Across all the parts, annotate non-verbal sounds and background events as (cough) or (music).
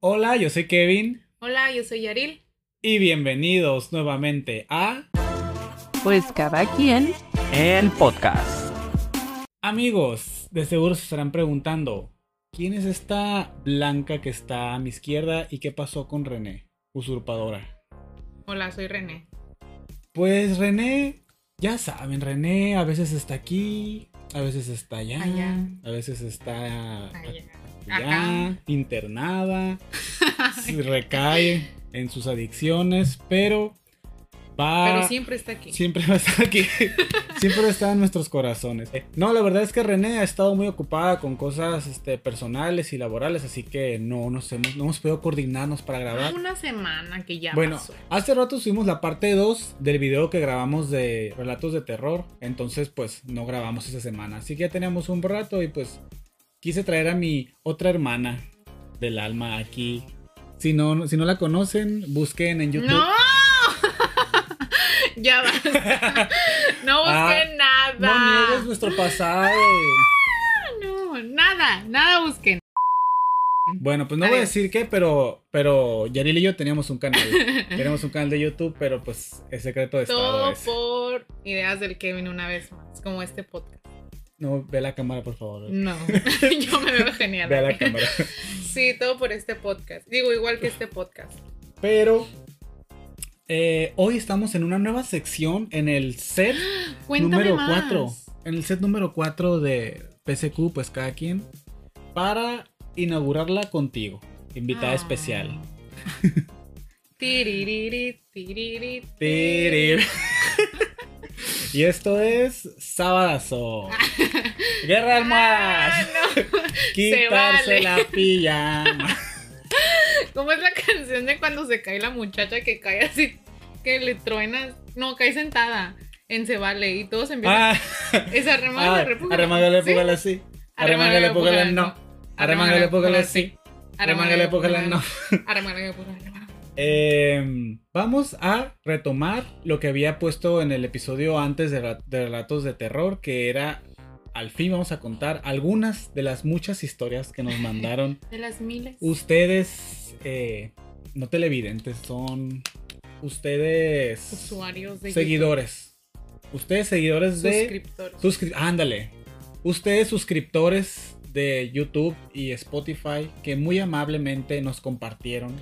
Hola, yo soy Kevin Hola, yo soy Yaril. y bienvenidos nuevamente a Pues cada quien. El podcast. Amigos. De seguro se estarán preguntando, ¿quién es esta blanca que está a mi izquierda y qué pasó con René, usurpadora? Hola, soy René. Pues René, ya saben, René a veces está aquí, a veces está allá, Allá. a veces está Allá. Allá, Acá. internada, (laughs) se recae en sus adicciones, pero va... Pero siempre está aquí. Siempre va a estar aquí. (laughs) Siempre va a estar en nuestros corazones. No, la verdad es que René ha estado muy ocupada con cosas este, personales y laborales, así que no nos hemos, no hemos podido coordinarnos para grabar. Una semana que ya Bueno, pasó. hace rato subimos la parte 2 del video que grabamos de relatos de terror, entonces pues no grabamos esa semana, así que ya teníamos un rato y pues quise traer a mi otra hermana del alma aquí. Si no, si no la conocen, busquen en YouTube. ¡No! (laughs) ya basta. (laughs) No busquen Ah, No nada. niegues nuestro pasado. (laughs) No, nada, nada busquen. Bueno, pues no voy a decir qué, pero, pero Yaril y yo teníamos un canal. teníamos un canal de YouTube, pero pues es secreto de estado Todo por ideas del Kevin una vez más, como este podcast. No, ve la cámara, por favor. No, (laughs) yo me veo genial. Ve a la cámara. Sí, todo por este podcast. Digo, igual que este podcast. Pero eh, hoy estamos en una nueva sección en el set (gasps) Cuéntame número más. 4. En el set número 4 de PSQ, pues cada quien. Para inaugurarla contigo. Invitada Ah. especial. (laughs) Tiririri, tiriri, Tirir. Y esto es Sabadazo. Guerra de almohadas. Ah, no. (laughs) Quitarse vale. la pijama. ¿Cómo es la canción de cuando se cae la muchacha que cae así, que le truenas? No, cae sentada en Se Vale y todos empiezan. Ah, Esa remanga, ah, Sí. púgale así. Púgale, no. no. Arremángale, púgale sí. Arremángale, púgale no. Arremángale, púgale no. Eh, vamos a retomar lo que había puesto en el episodio antes de, Relatos de Terror, que era, al fin vamos a contar algunas de las muchas historias que nos (laughs) mandaron De las miles. ustedes, eh, no televidentes, son ustedes Usuarios de seguidores. Ustedes seguidores de... Suscriptores. Suscri- ándale. Ustedes suscriptores de YouTube y Spotify que muy amablemente nos compartieron.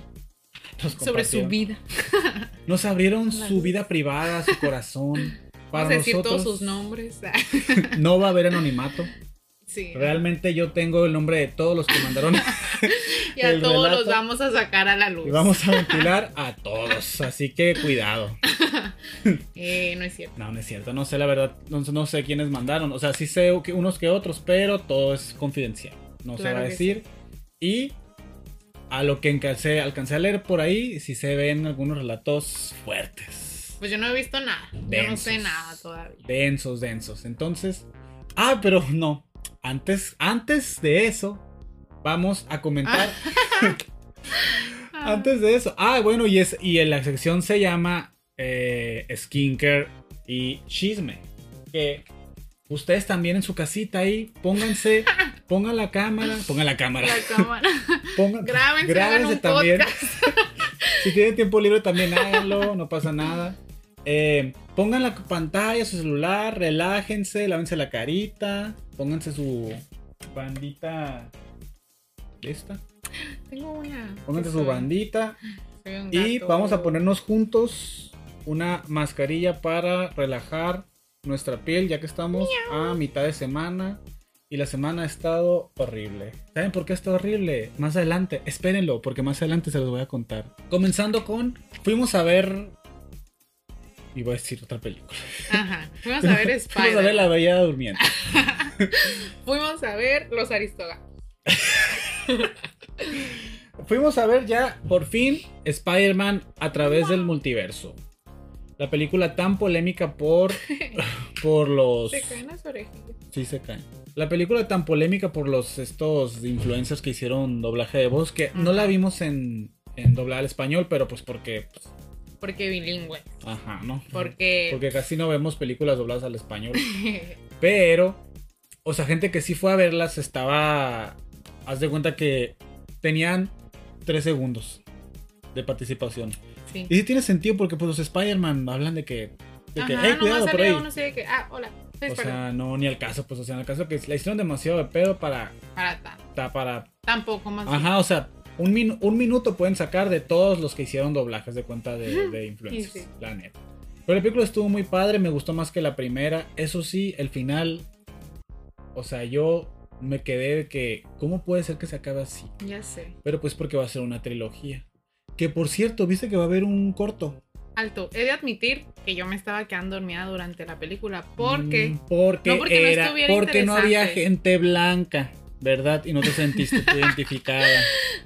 Nos sobre su vida. (laughs) Nos abrieron su vida privada, su corazón. (laughs) Para Vamos a decir nosotros todos sus nombres. (laughs) no va a haber anonimato. sí. Realmente yo tengo el nombre de todos los que mandaron Y a todos relato. los vamos a sacar a la luz. y vamos a ventilar a todos. Así que cuidado. Eh, no es cierto. No, no es cierto. No sé la verdad. No, no sé quiénes mandaron. O sea, sí sé que unos que otros, pero todo es confidencial. No se va a decir. Y a lo que alcancé, alcancé a leer por ahí, sí se ven algunos relatos fuertes. Pues yo no he visto nada. Yo no sé Densos. nada todavía. Densos, densos. Entonces. Ah, pero no. Antes, antes de eso, vamos a comentar. (laughs) Ah. Antes de eso. Ah, bueno, y, es, y en la sección se llama eh, Skincare y Chisme. Que ustedes también en su casita ahí, pónganse, (laughs) pongan la cámara, pongan la cámara. La cámara. (laughs) Pongan, Grábense, grábense hagan un también. (laughs) Si tienen tiempo libre también háganlo, no pasa nada. Eh, pongan la pantalla, su celular, relájense, lávense la carita, pónganse su bandita. ¿Esta? Tengo una. Pónganse su soy- bandita. soy un Y vamos a ponernos juntos una mascarilla para relajar nuestra piel, ya que estamos a mitad de semana. Y la semana ha estado horrible. ¿Saben por qué ha estado horrible? Más adelante, espérenlo, porque más adelante se los voy a contar. Comenzando con, fuimos a ver... Y voy a decir otra película. Ajá. Fuimos a ver (laughs) Fuimos a ver La Spider. Bella Durmiente. (laughs) Fuimos a ver Los Aristogatos. (laughs) Fuimos a ver ya, por fin, Spider-Man a través del multiverso. La película tan polémica por, por los... Se caen las orejillas. Sí, se caen. La película tan polémica por los estos influencers que hicieron doblaje de voz, que no la vimos en, en doblada al español, pero pues porque... pues, Porque bilingüe. ajá, ¿no? Porque. Porque casi no vemos películas dobladas al español. (laughs) Pero, o sea, gente que sí fue a verlas estaba. Haz de cuenta que tenían 3 segundos de participación. Sí. Y sí tiene sentido porque pues los Spider-Man hablan de que... De que, Ajá, "Ey, nomás cuidado por ahí. uno que, ah, hola, O sea, no, ni al caso, pues, o sea, en el caso que la hicieron demasiado de pedo para... Para ta- ta- para tampoco más. ajá, o sea, un, min- un minuto pueden sacar de todos los que hicieron doblajes de cuenta de, de influencers, Sí, sí. la neta. Pero la película estuvo muy padre, me gustó más que la primera. Eso sí, el final... O sea, yo me quedé de que... ¿Cómo puede ser que se acabe así? Ya sé. Pero pues porque va a ser una trilogía. Que por cierto, viste que va a haber un corto. Alto, he de admitir que yo me estaba quedando dormida durante la película porque Mm, Porque, No, porque no era, porque no había gente blanca, ¿verdad? Y no te sentiste (laughs) identificada.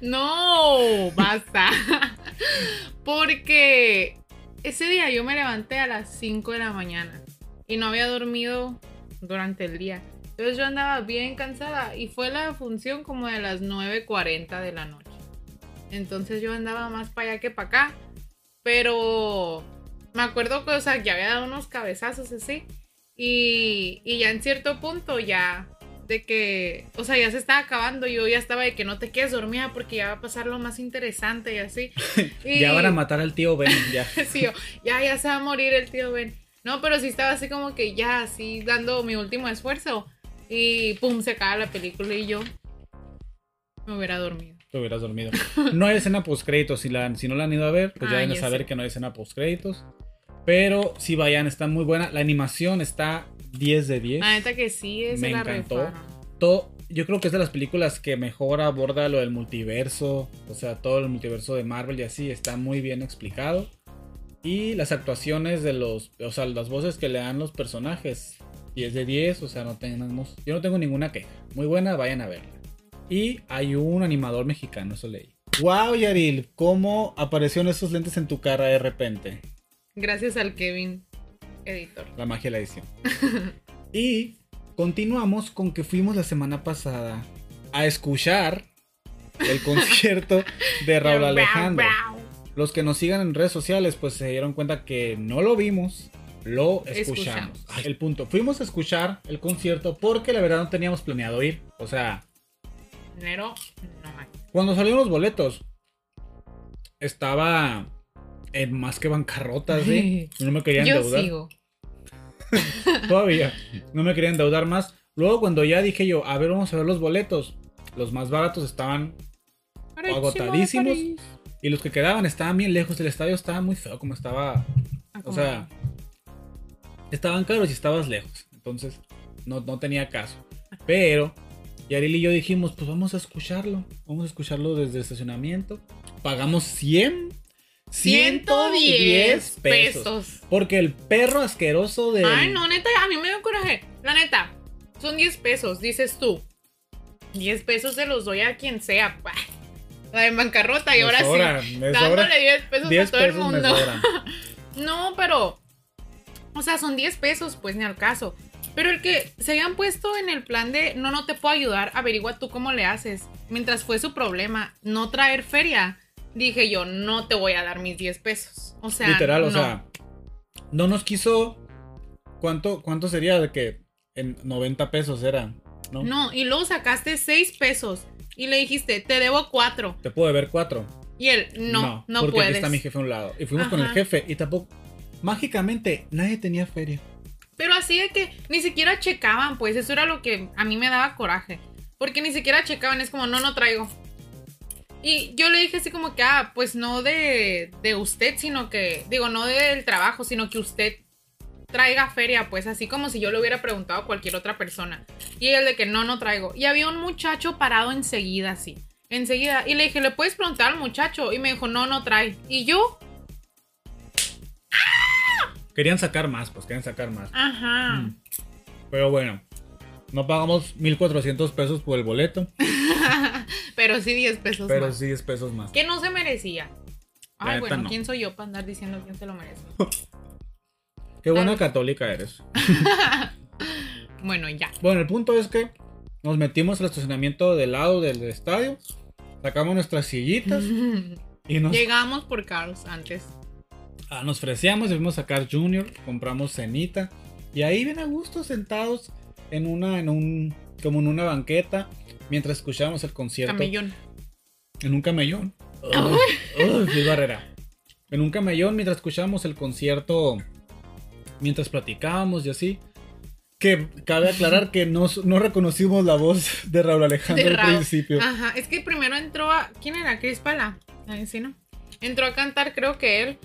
no, basta. (laughs) porque ese día yo me levanté a las 5 de la mañana y no había dormido durante el día. Entonces yo andaba bien cansada y fue la función como de las 9.40 de la noche. Entonces yo andaba más para allá que para acá. Pero me acuerdo que, o sea, ya había dado unos cabezazos así. Y, y ya en cierto punto ya de que, o sea, ya se estaba acabando. Yo ya estaba de que no te quedes dormida porque ya va a pasar lo más interesante y así. Y- (laughs) Ya van a matar al tío Ben, ya. (laughs) Sí, yo, ya, ya se va a morir el tío Ben. No, pero sí estaba así como que ya, así dando mi último esfuerzo. Y pum, se acaba la película y yo me hubiera dormido. Te hubieras dormido. No hay escena post créditos. Si, la, si no la han ido a ver, pues ya Ah, deben ya saber sé. que no hay escena post créditos. Pero si vayan, está muy buena. La animación está 10 de 10. La neta que sí, es Me la encantó. todo, yo creo que es de las películas que mejor aborda lo del multiverso, o sea, todo el multiverso de Marvel y así está muy bien explicado. Y las actuaciones de los, o sea, las voces que le dan los personajes, 10 de 10, o sea, no tenemos, yo no tengo ninguna queja. Muy buena, vayan a verla. Y hay un animador mexicano, eso leí. Wow, Yaril, ¿cómo aparecieron esos lentes en tu cara de repente? Gracias al Kevin, editor. La magia de la edición. (laughs) y continuamos con que fuimos la semana pasada a escuchar el (laughs) concierto de Raúl Alejandro. Los que nos sigan en redes sociales, pues se dieron cuenta que no lo vimos, lo escuchamos. Escuchamos. El punto. Fuimos a escuchar el concierto porque la verdad no teníamos planeado ir. O sea, Enero, no más. cuando salieron los boletos, estaba en más que bancarrota, ¿sí? (laughs) No me querían Yo endeudar. sigo. (laughs) Todavía. No me quería endeudar más. Luego cuando ya dije yo, a ver, vamos a ver los boletos. Los más baratos estaban agotadísimos. y los que quedaban estaban bien lejos. El estadio estaba muy feo como estaba. O sea, estaban caros y estabas lejos. Entonces, no, no tenía caso. Pero, Yaril y yo dijimos, pues vamos a escucharlo. Vamos a escucharlo desde el estacionamiento. Pagamos 100. 110 pesos. Porque el perro asqueroso de. Ay, no, neta, a mí me dio coraje. La neta, son 10 pesos, dices tú. 10 pesos se los doy a quien sea. Bah. La en bancarrota y Me ahora sobra, sí. Dándole sobra. 10 pesos 10 a todo el pesos mundo. (laughs) No, pero. O sea, son 10 pesos, pues ni al caso. Pero el que se hayan puesto en el plan de no, no te puedo ayudar, averigua tú cómo le haces. Mientras fue su problema no traer feria, dije yo, no te voy a dar mis 10 pesos. O sea, Literal, o no. sea, no nos quiso. ¿Cuánto, cuánto sería de que en 90 pesos era? ¿no? No, y luego sacaste 6 pesos y le dijiste, te debo 4. Te puedo ver cuatro. Y él, no, no, porque puedes. aquí está mi jefe a un lado. Y fuimos con el jefe y tampoco. Mágicamente, nadie tenía feria. Pero así de que ni siquiera checaban, pues eso era lo que a mí me daba coraje. Porque ni siquiera checaban, es como, no, no traigo. Y yo le dije así como que, ah, pues no de, de usted, sino que, digo, no del trabajo, sino que usted traiga feria, pues así como si yo le hubiera preguntado a cualquier otra persona. Y él de que no, no traigo. Y había un muchacho parado enseguida, así, enseguida. Y le dije, ¿le puedes preguntar al muchacho? Y me dijo, no, no trae. Y yo, Querían sacar más, pues querían sacar más. ajá. Mm. Pero bueno, no pagamos 1400 pesos por el boleto, (laughs) Pero sí 10 pesos pero más. sí 10 pesos más. Que no se merecía. La Ay, bueno, no. ¿quién soy yo para andar diciendo quién se lo merece? (laughs) Qué buena Ay. católica eres. (laughs) Bueno, ya. Bueno, el punto es que nos metimos al estacionamiento del lado del estadio, sacamos nuestras sillitas y nos, Llegamos por Carlos antes. Ah, nos freseamos y fuimos a sacar Junior, compramos cenita y ahí bien a gusto sentados en una, en un, como en una banqueta mientras escuchábamos el concierto. Camellón. En un camellón. Uy, Phil Barrera. En un camellón, mientras escuchábamos el concierto, mientras platicábamos y así. Que cabe aclarar que no, no reconocimos la voz de Raúl Alejandro De al principio. Ajá, es que primero entró a. ¿Quién era? Chris Pala. Ay, sí, ¿no? Entró a cantar, creo que él.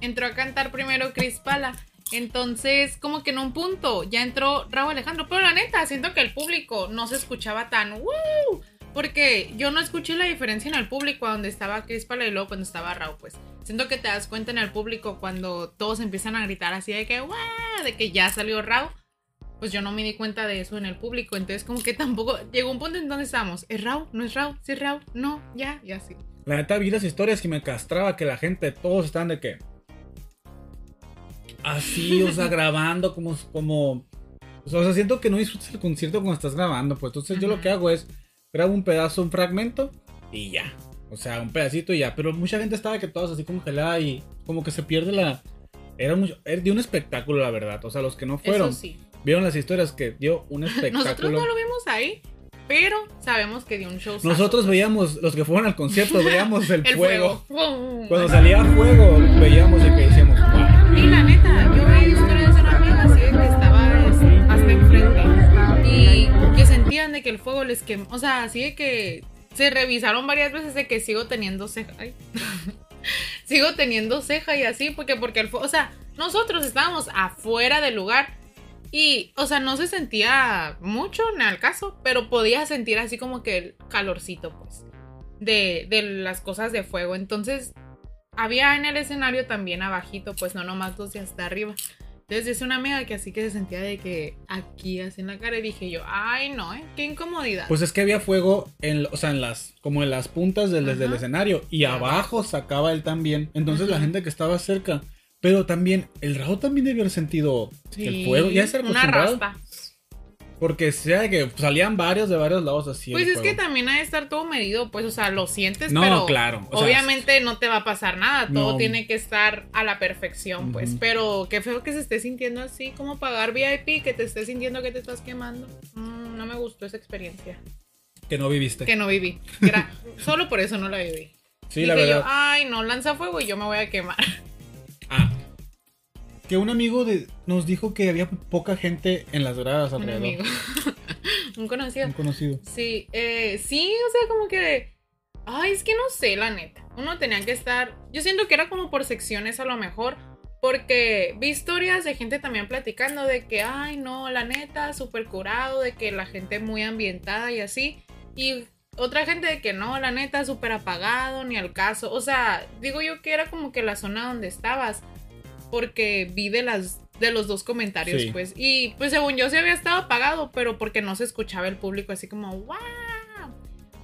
Entró a cantar primero Chris Pala. Entonces, como que en un punto ya entró Raúl Alejandro. Pero la neta, siento que el público no se escuchaba tan ¡Woo! Porque yo no escuché la diferencia en el público donde estaba Chris Pala y luego cuando estaba Raúl, pues. Siento que te das cuenta en el público cuando todos empiezan a gritar así de que. De que ya salió Raúl. Pues yo no me di cuenta de eso en el público. Entonces, como que tampoco. Llegó un punto en donde estábamos. ¿Es Raúl? ¿No es Raúl? ¿Sí es Raúl? No, ya, y así. La neta vi las historias que me castraba que la gente, todos están de que. Así, o sea, grabando como. como o sea, siento que no disfrutas el concierto cuando estás grabando. Pues entonces yo lo Ajá. que hago es grabo un pedazo, un fragmento y ya. O sea, un pedacito y ya. Pero mucha gente estaba que todos así congelada y como que se pierde la. Era, mucho, era de un espectáculo, la verdad. O sea, los que no fueron, Eso sí. vieron las historias que dio un (laughs) Nosotros espectáculo. no lo vimos ahí, pero sabemos que dio un show. Nosotros veíamos, los que fueron al concierto, veíamos el, (laughs) el fuego. fuego. Cuando salía fuego, veíamos el que decíamos, de que el fuego les quemó. O sea, así de que se revisaron varias veces de que sigo teniendo ceja. (laughs) Sigo teniendo ceja y así, porque, porque el fuego. O sea, nosotros estábamos afuera del lugar. Y, o sea, no se sentía mucho en el caso, pero podía sentir así como que el calorcito, pues, de, de las cosas de fuego. Entonces, había en el escenario también abajito, pues no nomás dos y hasta arriba. Entonces es una amiga que así que se sentía de que aquí así en la cara y dije yo, ay no, ¿eh? qué incomodidad. Pues es que había fuego en, o sea, en las, como en las puntas del, Ajá. del escenario y abajo sacaba él también. Entonces la gente que estaba cerca, pero también, el Raúl también debió haber sentido el Sí, fuego. Ya se una raspa. Porque sea de que salían varios de varios lados así. Pues es que también hay que estar todo medido, pues, o sea, lo sientes, No, pero claro, o sea, obviamente no te va a pasar nada, todo No. tiene que estar a la perfección, pues, pero qué feo que se esté sintiendo así, como pagar VIP, que te estés sintiendo que te estás quemando. Mm, no me gustó esa experiencia, Que no viviste. que no viví. (laughs) Solo por eso no la viví. Sí, Dije la verdad. yo, ay, no, lanza fuego y yo me voy a quemar. (laughs) Que un amigo de, nos dijo que había poca gente en las gradas Un alrededor. amigo. (laughs) Un conocido. Un conocido. Sí, eh, sí, o sea, como que. Ay, es que no sé, la neta. Uno tenía que estar. Yo siento que era como por secciones a lo mejor. Porque vi historias de gente también platicando de que, ay, no, la neta, súper curado, de que la gente muy ambientada y así. Y otra gente de que no, la neta, súper apagado, ni al caso. O sea, digo yo que era como que la zona donde estabas. Porque vi de las de los dos comentarios, Sí. pues. Y pues según yo sí había estado apagado, pero porque no se escuchaba el público así como, wow.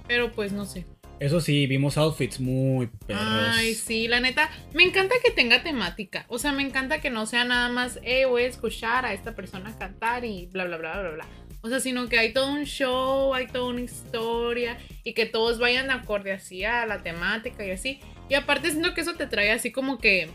Pero pues no sé. Eso sí, vimos outfits muy perros. Ay, sí, la neta, me encanta que tenga temática. O sea, me encanta que no sea nada más, eh, voy a escuchar a esta persona cantar y bla, bla, bla, bla, bla. O sea, sino que hay todo un show, hay toda una historia y que todos vayan acorde así a la temática y así. Y aparte siento que eso te trae así como que,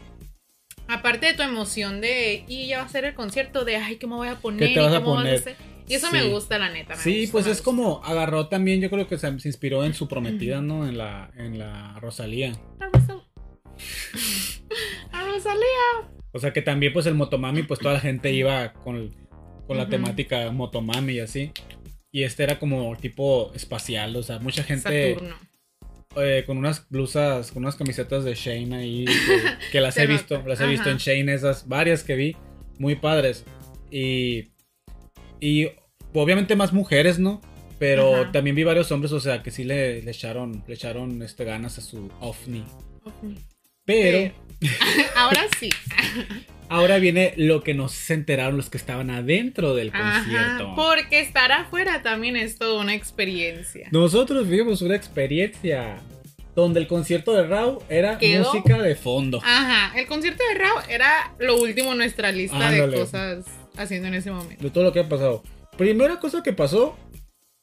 aparte de tu emoción de, y ya va a ser el concierto, de, ay, ¿qué me voy a poner? ¿Qué te vas ¿Y a cómo vas poner? hacer? Y eso Sí. me gusta, la neta. me Sí, gusta, pues es gusta. como agarró también, yo creo que se, se inspiró en su prometida, ¿no? En la, en la Rosalía. La Rosal- La Rosalía. O sea que también pues el Motomami, pues toda la gente iba con, con la temática Motomami y así. Y este era como tipo espacial, o sea, mucha gente Saturno. Eh, con unas blusas, con unas camisetas de Shane ahí, que, (laughs) que las he nota. visto, las he visto en Shane, esas varias que vi, muy padres. Y, y obviamente más mujeres, ¿no? Pero Ajá. también vi varios hombres, o sea, que sí le, le echaron, le echaron este, ganas a su ovni. Pero (laughs) Ahora sí. (laughs) ahora viene lo que nos enteraron los que estaban adentro del concierto. Ajá, porque estar afuera también es toda una experiencia. Nosotros vivimos una experiencia donde el concierto de Raw era Quedó- música de fondo. Ajá, el concierto de Rao era lo último en nuestra lista Ándale. de cosas haciendo en ese momento. De todo lo que ha pasado. Primera cosa que pasó,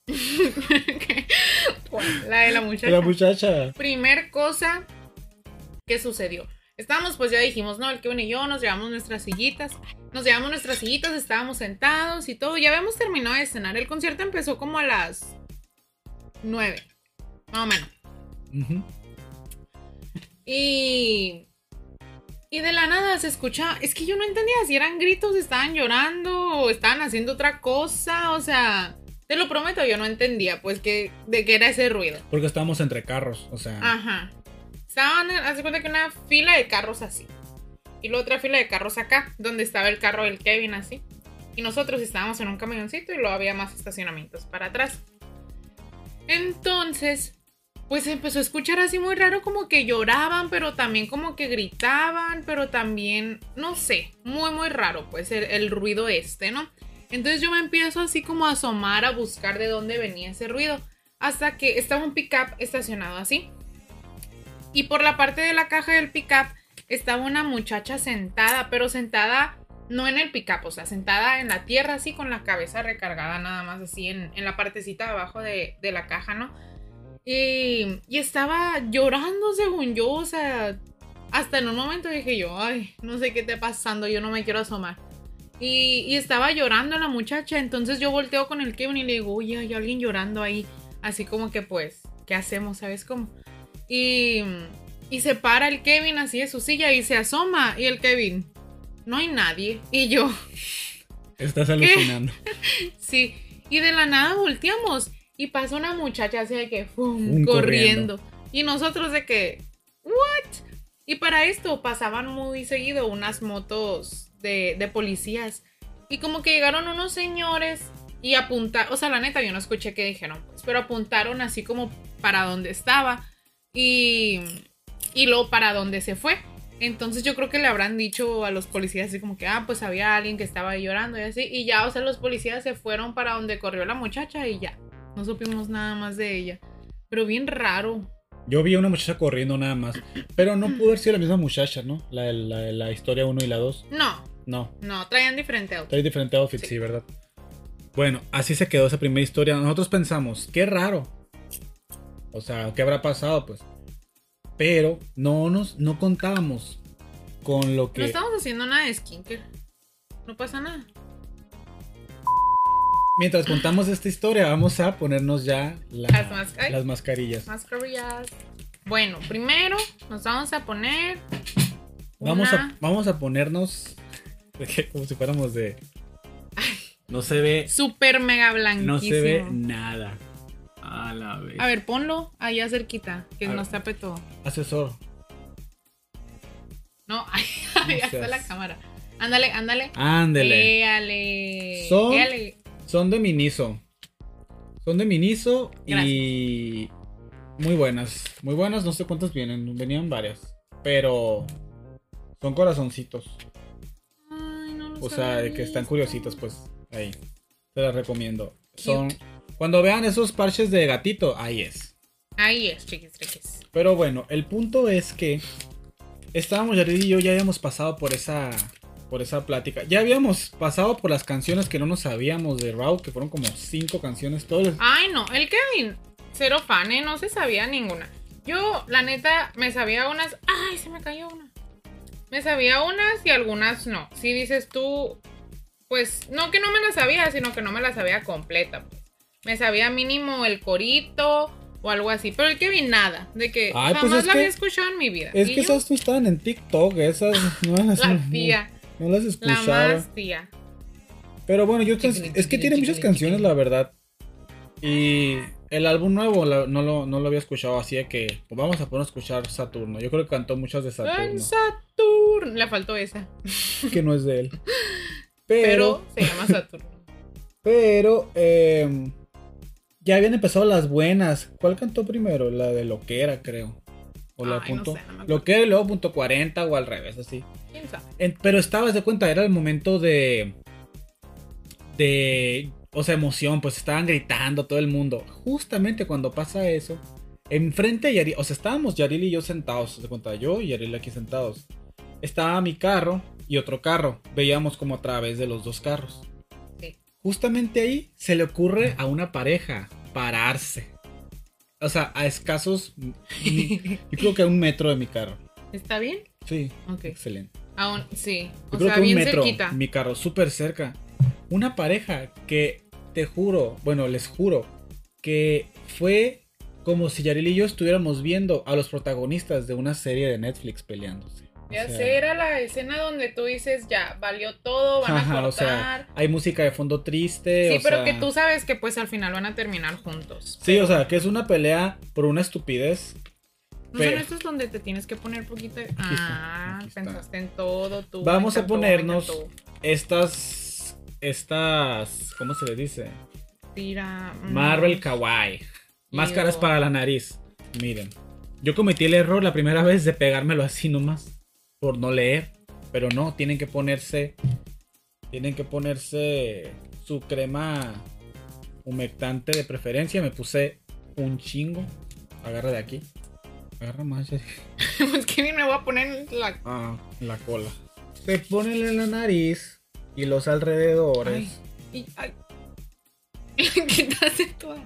(laughs) La de la muchacha. la muchacha. Primer cosa que sucedió. Estábamos, pues ya dijimos, no, el Kevin y yo nos llevamos nuestras sillitas. Nos llevamos nuestras sillitas, estábamos sentados y todo. Ya habíamos terminado de cenar. El concierto empezó como a las 9. Más o menos. Y. Y de la nada se escucha. Es que yo no entendía si eran gritos, estaban llorando o estaban haciendo otra cosa. O sea, te lo prometo, yo no entendía, pues, que, de qué era ese ruido. Porque estábamos entre carros, o sea. Ajá. Estaban, haz de cuenta que una fila de carros así. Y la otra fila de carros acá, donde estaba el carro del Kevin así. Y nosotros estábamos en un camioncito y luego había más estacionamientos para atrás. Entonces, pues empezó a escuchar así muy raro, como que lloraban, pero también como que gritaban, pero también, no sé, muy, muy raro, pues el, el ruido este, ¿no? Entonces yo me empiezo así como a asomar a buscar de dónde venía ese ruido, hasta que estaba un pickup estacionado así. Y por la parte de la caja del pickup estaba una muchacha sentada, pero sentada no en el pickup, o sea, sentada en la tierra así con la cabeza recargada nada más así en, en la partecita de abajo de, de la caja, ¿no? Y, y estaba llorando según yo, o sea, hasta en un momento dije yo, ay, no sé qué está pasando, yo no me quiero asomar. Y, y estaba llorando la muchacha, entonces yo volteo con el Kevin y le digo, oye, hay alguien llorando ahí, así como que pues, ¿qué hacemos? ¿Sabes cómo? Y, y se para el Kevin así de su silla y se asoma y el Kevin, no hay nadie. Y yo, (laughs) Estás alucinando. (laughs) sí. Y de la nada volteamos y pasa una muchacha así de que, ¡fum! Corriendo. Y nosotros de que, ¿what? Y para esto pasaban muy seguido unas motos de, de policías. Y como que llegaron unos señores y apuntaron, o sea, la neta yo no escuché qué dijeron, pues, pero apuntaron así como para donde estaba y, y luego para donde se fue. Entonces yo creo que le habrán dicho a los policías así como que, ah, pues había alguien que estaba llorando y así. Y ya, o sea, los policías se fueron para donde corrió la muchacha y ya. No supimos nada más de ella. Pero bien raro. Yo vi a una muchacha corriendo nada más. Pero no pudo haber sido la misma muchacha, ¿no? La, la, la historia 1 y la 2. No, No. no, traían diferente auto. Trae diferente outfit, sí. Sí. ¿verdad? Bueno, así se quedó esa primera historia. Nosotros pensamos, qué raro. O sea, ¿qué habrá pasado? Pues. Pero no nos, no contábamos con lo que. No estamos haciendo nada de skincare. No pasa nada. Mientras contamos esta historia, vamos a ponernos ya la- Las las mascarillas. Mascarillas. Bueno, primero nos vamos a poner. Vamos a, vamos a ponernos como si fuéramos de. No se ve. super mega blanquísimo. No se ve nada. A la vez. A ver, ponlo allá cerquita, que A nos ver. tape todo. Asesor. No, (laughs) ahí está la cámara. Ándale, ándale. Ándele. Éale. Son- Éale. Son de Miniso. Son de Miniso y. Muy buenas. Muy buenas, no sé cuántas vienen. Venían varias. Pero. Son corazoncitos. Ay, no los O sea, de que están visto. curiositos, pues. Ahí. Te las recomiendo. Son. Cuando vean esos parches de gatito, ahí es. Ahí es, chiquis, chiquis. Pero bueno, el punto es que estábamos, Yarid y yo ya habíamos pasado por esa por esa plática. Ya habíamos pasado por las canciones que no nos sabíamos de Raw, que fueron como cinco canciones. Todos les- Ay, no, el Kevin, cero fan, ¿eh? No se sabía ninguna. Yo, la neta, me sabía unas. Ay, se me cayó una. Me sabía unas y algunas no. Si dices tú, pues, no que no me las sabía, sino que no me las sabía completa. pues. Me sabía mínimo el corito o algo así. Pero el Kevin, nada. De que Ay, pues jamás es la que- había escuchado en mi vida. Es que yo, esas tú estaban en TikTok, esas no las, La (laughs) no- tía, no las la escuchaba. más tía. Pero bueno, yo es que tiene muchas canciones, la verdad. Y el álbum nuevo la- no, lo, no lo había escuchado, así de que pues vamos a poner a escuchar Saturno. Yo creo que cantó muchas de En Saturno, Saturno. Le faltó esa. (laughs) que no es de él. Pero, Pero, se llama Saturno. (laughs) pero, eh, ya habían empezado las buenas. ¿Cuál cantó primero? La de Loquera, creo. O la Ay, no punto. sé, no acuerdo. Loquera y luego punto 40 o al revés, así. ¿Quién sabe? En- pero estabas de cuenta, era el momento de. de. O sea, emoción, pues estaban gritando todo el mundo. Justamente cuando pasa eso, enfrente de Yaril, o sea, estábamos Yaril y yo sentados, de cuenta, yo y Yaril aquí sentados. Estaba mi carro y otro carro. Veíamos como a través de los dos carros. Justamente ahí se le ocurre a una pareja pararse. O sea, a escasos. Yo creo que a un metro de mi carro. ¿Está bien? Sí, Ok. excelente. Aún, sí. Yo O creo sea, que un bien metro, cerquita. mi carro, súper cerca. Una pareja que te juro, bueno, les juro, que fue como si Yaril y yo estuviéramos viendo a los protagonistas de una serie de Netflix peleándose. O Ya sea, sé, era la escena donde tú dices, ya, valió todo, van a cortar. o sea, hay música de fondo triste. sí, o pero sea, que tú sabes que pues al final van a terminar juntos. Sí, o sea, que es una pelea por una estupidez. ¿No pero- son estos donde te tienes que poner poquito está, Ah, aquí está. pensaste en todo tú. Vamos a ponernos estas. Estas. ¿Cómo se le dice? Tira... mm, Marvel Kawaii. Máscaras para la nariz. Miren. Yo cometí el error la primera vez de pegármelo así nomás. Por no leer. Pero no, tienen que ponerse. Tienen que ponerse su crema humectante de preferencia. Me puse un chingo. Agarra de aquí. Agarra más. (laughs) es que me voy a poner la... Ah, la cola. Se ponen en la nariz y los alrededores. Ay, y, ay. (laughs) Quitaste toda.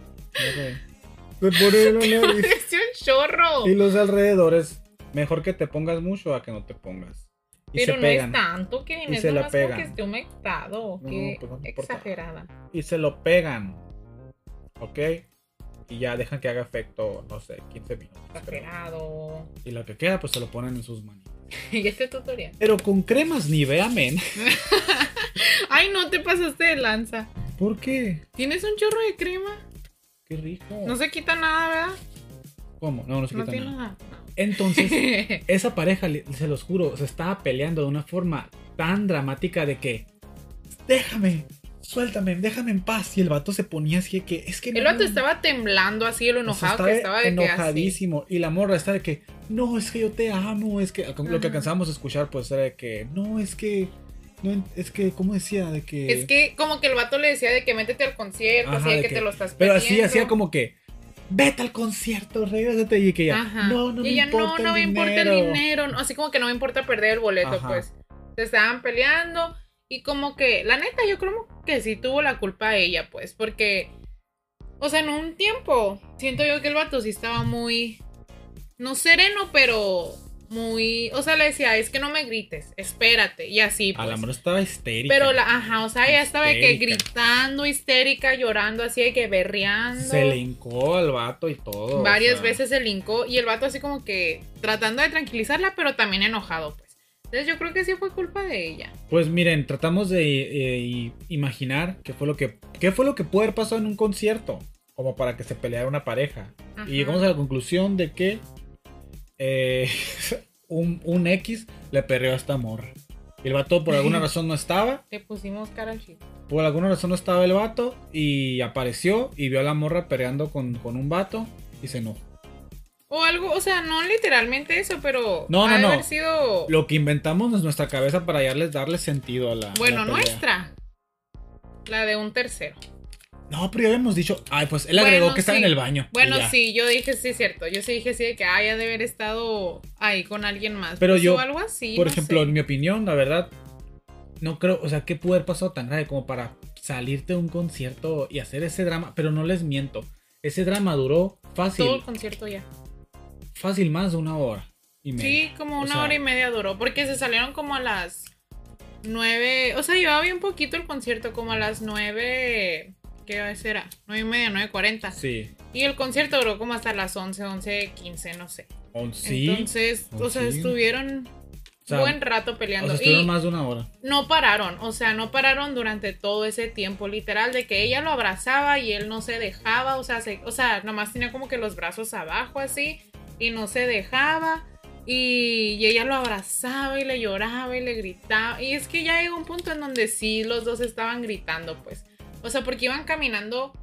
Se ponen en la (laughs) nariz un chorro. y los alrededores. Mejor que te pongas mucho a que no te pongas. Y Pero no pegan. es tanto. Y Es se la pegan. que esté humectado. No, que pues no exagerada. Y se lo pegan. ¿Ok? Y ya dejan que haga efecto, no sé, 15 minutos. creo. Exagerado. Y lo que queda, pues se lo ponen en sus manos. (laughs) y este tutorial. Pero con cremas Nivea Men. (laughs) Ay, no te pasaste de lanza. ¿Por qué? ¿Tienes un chorro de crema? Qué rico. No se quita nada, ¿verdad? ¿Cómo? No, no se No quita tiene nada. nada. Entonces, (laughs) esa pareja, se los juro, se estaba peleando de una forma tan dramática de que, déjame, suéltame, déjame en paz. Y el vato se ponía así de que, es que El no- vato estaba temblando así, el o sea, enojado que estaba de que así. enojadísimo. Y la morra está de que, no, es que yo te amo. Es que lo que alcanzábamos a escuchar, pues era de que, no, es que, no, es que, ¿cómo decía? De que. Es que como que el vato le decía de que métete al concierto, Ajá, así de de que, que- te lo estás Pero así hacía como que, vete al concierto, regrésate. Y que ya, Ajá. no, no y me ella, importa no, el no me importa el dinero". Así como que no me importa perder el boleto, Ajá. pues. Se estaban peleando. Y como que, la neta, yo creo que sí tuvo la culpa ella, pues. Porque, o sea, en un tiempo, siento yo que el vato sí estaba muy, no sereno, pero muy, o sea, le decía, es que no me grites, espérate. Y así, A pues. mano estaba histérica. Pero la, ajá, o sea, ella estaba que gritando, histérica, llorando, así de que berreando. Se le hincó al vato y todo. o Varias sea, veces se lincó y el vato así como que tratando de tranquilizarla, pero también enojado, pues. Entonces yo creo que sí fue culpa de ella. Pues miren, tratamos de eh, i- imaginar qué fue lo que qué fue lo que puede haber pasado en un concierto, como para que se peleara una pareja. Ajá. Y llegamos a la conclusión de que eh, (laughs) un, un X le perreó a esta morra. Y el vato por alguna (laughs) razón no estaba. Le pusimos cara al chico. Por alguna razón no estaba el vato. Y apareció y vio a la morra perreando con, con un vato. Y se enojó. O algo, o sea, no literalmente eso, pero No, no, no. haber sido Lo que inventamos en nuestra cabeza para darles, darle sentido a la. a bueno, la nuestra. La de un tercero. No, pero ya habíamos dicho. Ay, pues él agregó Bueno, que estaba sí. en el baño. Bueno, sí, yo dije sí, cierto. Yo sí dije sí de que haya de haber estado ahí con alguien más. Pero Pues, yo, o algo así. Por no ejemplo, sé. en mi opinión, la verdad, no creo, o sea, ¿qué pudo haber pasado tan grave como para salirte de un concierto y hacer ese drama? Pero no les miento, ese drama duró fácil, todo el concierto ya. fácil más de una hora y media. Sí, como O una sea, hora y media duró, porque se salieron como a las nueve, o sea, llevaba bien poquito el concierto, como a las nueve, ¿qué hora será? Nueve y media, nueve cuarenta. Sí, Y el concierto duró como hasta las once, once, quince, no sé. on- sí. Entonces, Oh, o sea, estuvieron o sea, buen rato o peleando. sea, estuvieron y más de una hora. no pararon, o sea, no pararon durante todo ese tiempo, literal, de que ella lo abrazaba y él no se dejaba, o sea, se, o sea, nomás tenía como que los brazos abajo así y no se dejaba. Y, y ella lo abrazaba y le lloraba y le gritaba. Y es que ya llegó un punto en donde sí los dos estaban gritando, pues. O sea, porque iban caminando,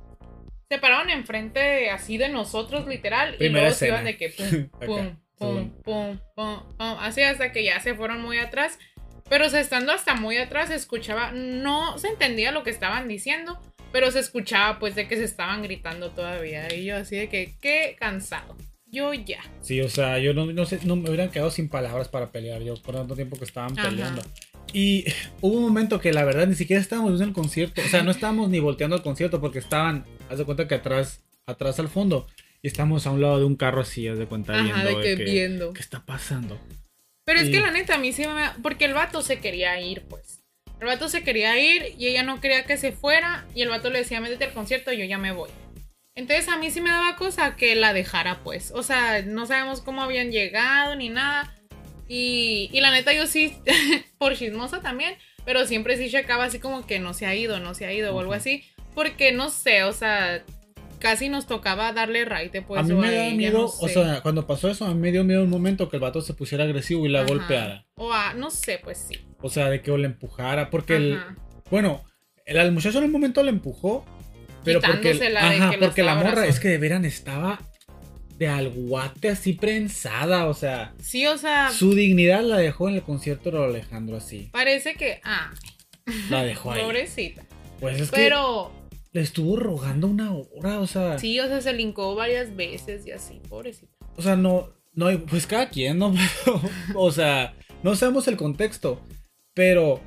se pararon enfrente de- así de nosotros, literal. y Primera luego se escena. iban de que (laughs) pum, pum, zoom. pum, pum, pum, pum, así hasta que ya se fueron muy atrás. Pero o sea, estando hasta muy atrás, se escuchaba, no se entendía lo que estaban diciendo, pero se escuchaba pues de que se estaban gritando todavía. Y yo así de que, qué cansado. Yo ya. Sí, o sea, yo no, no sé, no me hubieran quedado sin palabras para pelear, yo por tanto tiempo que estaban Ajá. Y hubo un momento que la verdad ni siquiera estábamos viendo el concierto, o sea, no estábamos ni volteando al concierto porque estaban, haz de cuenta que atrás, atrás al fondo, y estamos a un lado de un carro así, haz de cuenta Ajá, viendo de que viendo. ¿qué está pasando? Pero es que la neta, a mí sí me... Porque el vato se quería ir, pues. El vato se quería ir y ella no quería que se fuera. Y el vato le decía, métete al concierto y yo ya me voy. Entonces a mí sí me daba cosa que la dejara, pues. O sea, no sabemos cómo habían llegado ni nada. Y, y la neta, yo sí, (laughs) por chismosa también, pero siempre sí checaba así como que no se ha ido, no se ha ido o algo así. Porque no sé, o sea, casi nos tocaba darle raite, pues. a mí me da miedo, no o sea, cuando pasó eso, a mí me dio miedo un momento que el vato se pusiera agresivo y la Ajá. golpeara. O a, no sé, pues sí. O sea, de que o le empujara, porque el, bueno, el, al muchacho en un momento le empujó, pero porque, el- ajá, que la porque la morra es que de veras estaba de alguate así prensada, o sea, Sí, o sea, su dignidad la dejó en el concierto de Alejandro así, parece que. Ah, la dejó ahí. pobrecita. Pues es Pero que le estuvo rogando una hora, o sea, sí, o sea, se lincó varias veces y así, pobrecita. o sea, no, no, pues cada quien, ¿no? (laughs) O sea, no sabemos el contexto, pero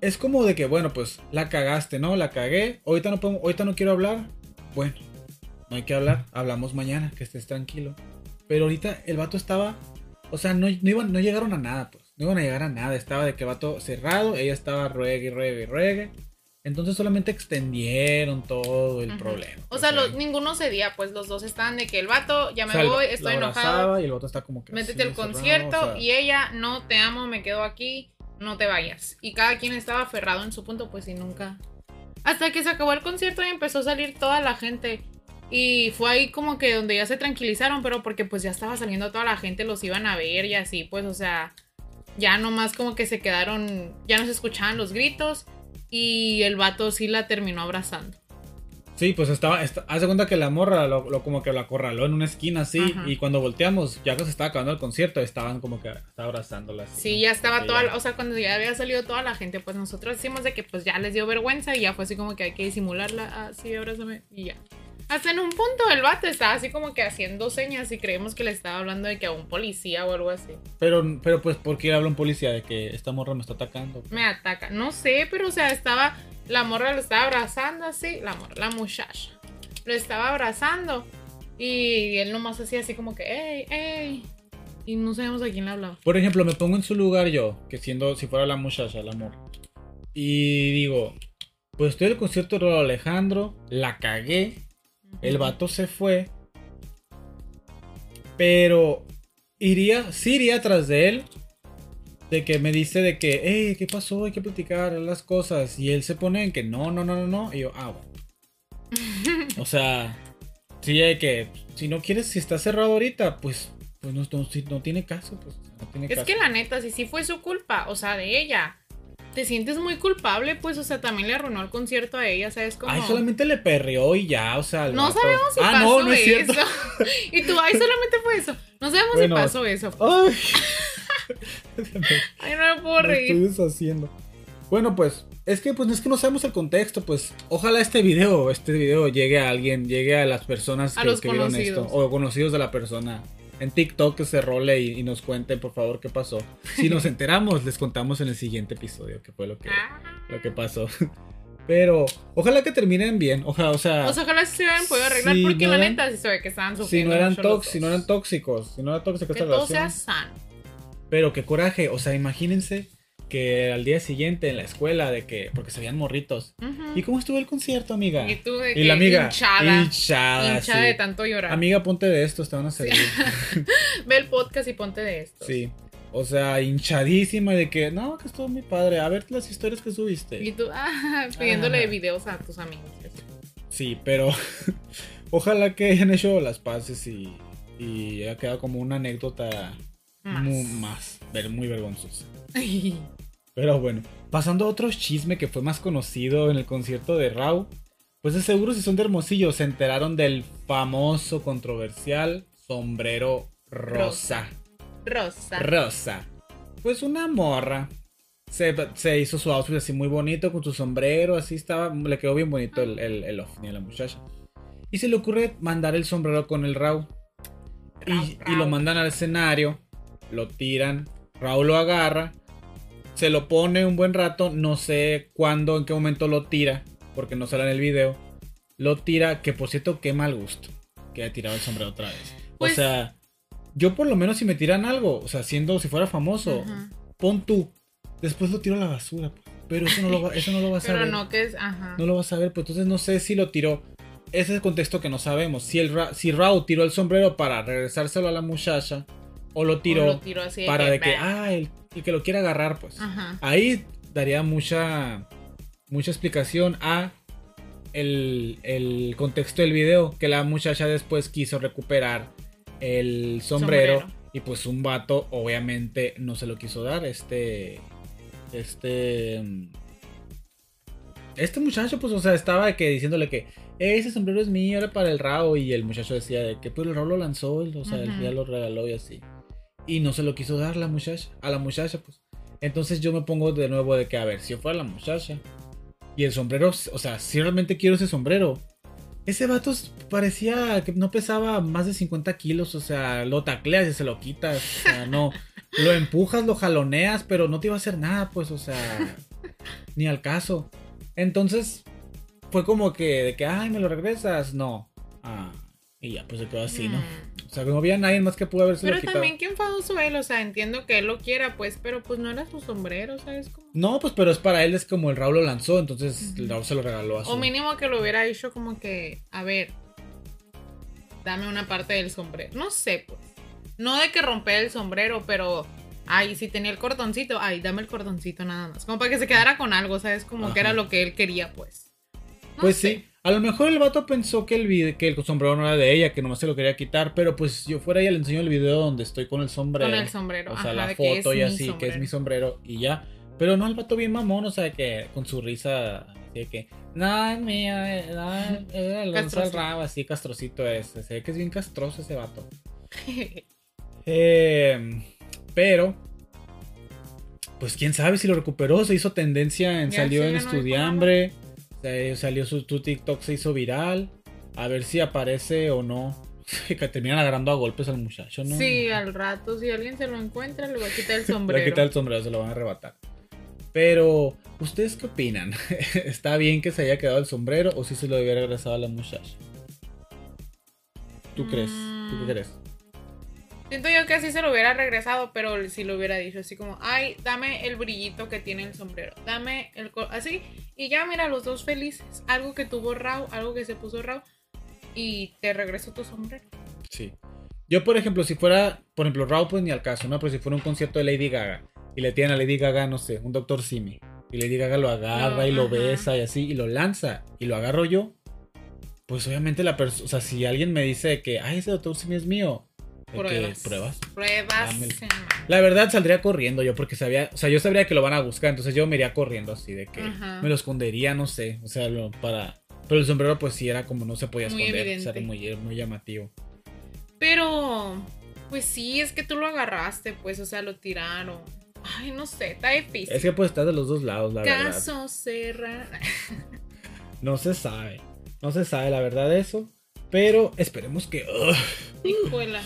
es como de que, bueno, pues la cagaste, ¿no? La cagué, ahorita no, podemos, ahorita no quiero hablar, bueno, no hay que hablar, hablamos mañana, que estés tranquilo. Pero ahorita el vato estaba, o sea, no, no, iban, no llegaron a nada, pues, no iban a llegar a nada, estaba de que el vato cerrado, ella estaba ruegue, ruegue, ruegue. Entonces solamente extendieron todo el problema. O sea, los- ninguno cedía, pues los dos estaban de que el vato, ya me O sea, voy, estoy enojado, Y el vato está como que. métete al cerrado, concierto o sea, y ella, no te amo, me quedo aquí, no te vayas. Y cada quien estaba aferrado en su punto, pues y nunca. Hasta que se acabó el concierto y empezó a salir toda la gente. Y fue ahí como que donde ya se tranquilizaron, pero porque pues ya estaba saliendo toda la gente, los iban a ver y así, pues, o sea, ya nomás como que se quedaron, ya no se escuchaban los gritos y el vato sí la terminó abrazando. Sí, pues estaba. esta- haz de cuenta que la morra lo, lo- como que lo acorraló en una esquina así. Ajá. Y cuando volteamos, ya que se estaba acabando el concierto, estaban como que estaba abrazándola así. Sí, ya estaba toda, ya. o sea, cuando ya había salido toda la gente, pues nosotros decimos de que pues ya les dio vergüenza y ya fue así como que hay que disimularla, así, abrázame y ya. Hasta en un punto el vato estaba así como que haciendo señas y creemos que le estaba hablando de que a un policía o algo así. Pero, pero pues, ¿por qué habla un policía de que esta morra me está atacando? Me ataca, no sé, pero o sea, estaba, la morra lo estaba abrazando así, la morra, la muchacha, lo estaba abrazando y él nomás hacía así como que, hey, hey, y no sabemos a quién le hablaba. Por ejemplo, me pongo en su lugar yo, que siendo, si fuera la muchacha, el amor. Y digo, pues estoy en el concierto de Alejandro, la cagué, el vato se fue. Pero iría, sí iría atrás de él. De que me dice de que, hey, ¿qué pasó? Hay que platicar las cosas. Y él se pone en que no, no, no, no, no. Y yo, ah, bueno. (laughs) o sea, sí, de que si no quieres, si está cerrado ahorita, pues, pues no, no, no tiene caso. Pues, no tiene Es caso. que la neta, si sí fue su culpa, o sea, de ella, te sientes muy culpable, pues, o sea, también le arruinó el concierto a ella, ¿sabes? Como... Ay, solamente le perreó y ya, o sea. No sabemos si ah, pasó no, no es eso. (laughs) (laughs) y tú, ay, solamente fue eso. No sabemos Bueno. si pasó eso. Ay. (laughs) Ay, no me puedo Me reír. estoy deshaciendo. Bueno, pues, es que pues es que no sabemos el contexto, pues ojalá este video, este video llegue a alguien, llegue a las personas A que, los que vieron esto, o conocidos de la persona. En TikTok que se role y, y nos cuenten, por favor, qué pasó. Si nos (laughs) enteramos, les contamos en el siguiente episodio qué fue lo que, Ah. lo que pasó. (laughs) Pero ojalá que terminen bien. Ojalá, o sea, O sea, ojalá se hubieran podido arreglar, Si porque no la eran- neta sí se ve que estaban si sufriendo. no eran tox, si no eran tóxicos, si no era tóxica Que esta todo relación. sea sano. Pero qué coraje, o sea, imagínense que al día siguiente en la escuela de que, porque se veían morritos. ¿Y cómo estuvo el concierto, amiga? Y tú de Y la que amiga, hinchada. hinchada, hinchada sí. de tanto llorar. Amiga, ponte de esto, te van a servir. (laughs) Ve el podcast y ponte de esto. Sí. O sea, hinchadísima de que, no, que estuvo muy padre. A ver las historias que Y subiste. tú, (laughs) ah, pidiéndole Ah. videos a tus amigos. Sí, pero (laughs) ojalá que hayan hecho las paces y, y haya quedado como una anécdota Más. mu- más, muy vergonzosa. (laughs) Pero bueno, pasando a otro chisme que fue más conocido en el concierto de Rau, pues de seguro si son de Hermosillo se enteraron del famoso controversial sombrero rosa. Rosa. Rosa. Pues una morra. Se, se hizo su outfit así muy bonito con su sombrero, así estaba, le quedó bien bonito el, el, el ovni a la muchacha. Y se le ocurre mandar el sombrero con el Rau. Y, lo mandan al escenario, lo tiran, Raúl lo agarra, se lo pone un buen rato, no sé cuándo, en qué momento lo tira, porque no sale en el video. Lo tira, que por cierto, qué mal gusto que haya tirado el sombrero otra vez. Pues- o sea, yo por lo menos si me tiran algo, o sea, siendo si fuera famoso, pon tú, después lo tiro a la basura, pues. pero eso no lo, va- eso no lo vas a (laughs) Pero ver. no que es, ajá. No lo vas a ver, pues entonces no sé si lo tiró ese es el contexto que no sabemos. Si, el Ra- si Rao tiró el sombrero para regresárselo a la muchacha o lo tiró, O lo tiró así de para que, de que, ah, el, el que lo quiera agarrar, pues. Ajá. Ahí daría mucha, mucha explicación a el, el contexto del video. Que la muchacha después quiso recuperar el sombrero. Sombrero. Y pues un vato obviamente no se lo quiso dar. Este... Este... mm, Este muchacho pues o sea estaba que diciéndole que ese sombrero es mío, era para el Rao. Y el muchacho decía de que pues el Rao lo lanzó. O sea, él Ujú. ya lo regaló y así. Y no se lo quiso dar la muchacha, a la muchacha, pues. Entonces yo me pongo de nuevo de que, a ver, si fuera la muchacha y el sombrero, o sea, si realmente quiero ese sombrero. Ese vato parecía que no pesaba más de 50 kilos, o sea, lo tacleas y se lo quitas, o sea, no. Lo empujas, lo jaloneas, pero no te iba a hacer nada, pues, o sea, ni al caso. Entonces, fue como que, de que, ay, me lo regresas, no. Ah, y ya, pues se quedó así, ¿no? Mm. O sea, no había nadie más que pudo haberse Pero también qué enfadoso él, o sea, entiendo que él lo quiera, pues, pero pues no era su sombrero, ¿sabes? Como... No, pues pero es para él, es como el Raúl lo lanzó, entonces el Raúl se lo regaló a su. O mínimo que lo hubiera hecho como que, a ver, dame una parte del sombrero. No sé, pues. No de que romper el sombrero, pero, ay, si tenía el cordoncito, ay, dame el cordoncito nada más. Como para que se quedara con algo, ¿sabes? Como Ajá. que era lo que él quería, pues. No Pues sé. sí. A lo mejor el vato pensó que el, vide- que el sombrero no era de ella, que nomás se lo quería quitar, pero pues si yo fuera ella le enseño el video donde estoy con el sombrero. Con el sombrero. O sea, ajá, la foto y así, que es mi sombrero y ya. Pero no, el vato bien mamón, o sea, que con su risa, así de que, no, (laughs) eh, lo lanzó al rabo, así castrocito es. Se ve que es bien castroso ese vato. (laughs) Eh, pero, pues quién sabe si lo recuperó. Se hizo tendencia en Ya salió en Estudiambre. Se- salió su tu TikTok, se hizo viral. A ver si aparece o no. (laughs) Que terminan agarrando a golpes al muchacho, ¿no? Sí, al rato, si alguien se lo encuentra, le va a quitar el (laughs) Le va a sombrero. quitar el sombrero, se lo van a arrebatar. Pero, ¿ustedes qué opinan? (laughs) ¿Está bien que se haya quedado el sombrero o si se lo hubiera regresado a la muchacha? ¿Tú crees? ¿Tú qué Mm. crees? Siento yo que así se lo hubiera regresado, pero si lo hubiera dicho así como, ay, dame el brillito que tiene el sombrero, dame el... co-", Así, y ya mira, los dos felices. Algo que tuvo Rao, algo que se puso Rao, y te regreso tu sombrero. Sí. Yo, por ejemplo, si fuera, por ejemplo, Raw, pues ni al caso, ¿no? Pero si fuera un concierto de Lady Gaga y le tienen a Lady Gaga, no sé, un Doctor Simi, y Lady Gaga lo agarra No, y lo ajá. besa y así, y lo lanza, y lo agarro yo, pues obviamente la persona, o sea, si alguien me dice que, ay, ese Doctor Simi es mío, Pruebas. pruebas. En. La verdad saldría corriendo yo porque sabía, o sea, yo sabría que lo van a buscar, entonces yo me iría corriendo así de que Ajá. me lo escondería, no sé, o sea, lo- para pero el sombrero pues sí era como no se podía Muy esconder, o sea, era muy, muy llamativo. Pero, pues sí, es que tú lo agarraste, pues, o sea, lo tiraron. Ay, no sé, está difícil. Es que puede estar de los dos lados, la verdad. Caso cerrado. (laughs) No se sabe. No se sabe la verdad de eso. Pero esperemos que. Hijuela.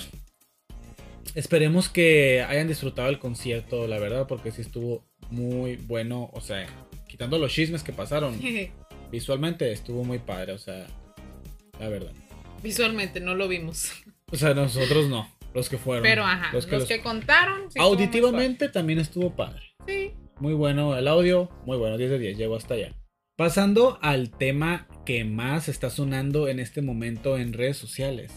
Esperemos que hayan disfrutado el concierto, la verdad, porque sí estuvo muy bueno. O sea, quitando los chismes que pasaron, (laughs) visualmente estuvo muy padre, o sea, la verdad. Visualmente no lo vimos. O sea, nosotros no, los que fueron. Pero ajá, los que, los- contaron. sí estuvo muy auditivamente también estuvo padre. Sí. Muy bueno el audio, muy bueno, 10 de 10, llegó hasta allá. Pasando al tema que más está sonando en este momento en redes sociales.